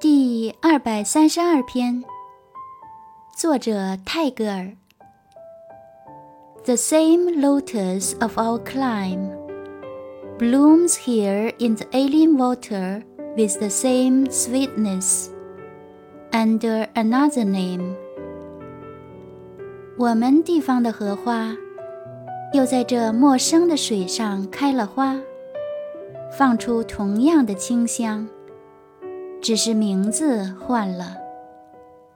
第二百三十二篇，作者泰戈尔。The same lotus of our clime blooms here in the alien water with the same sweetness under another name。我们地方的荷花，又在这陌生的水上开了花，放出同样的清香。 只是名字换了。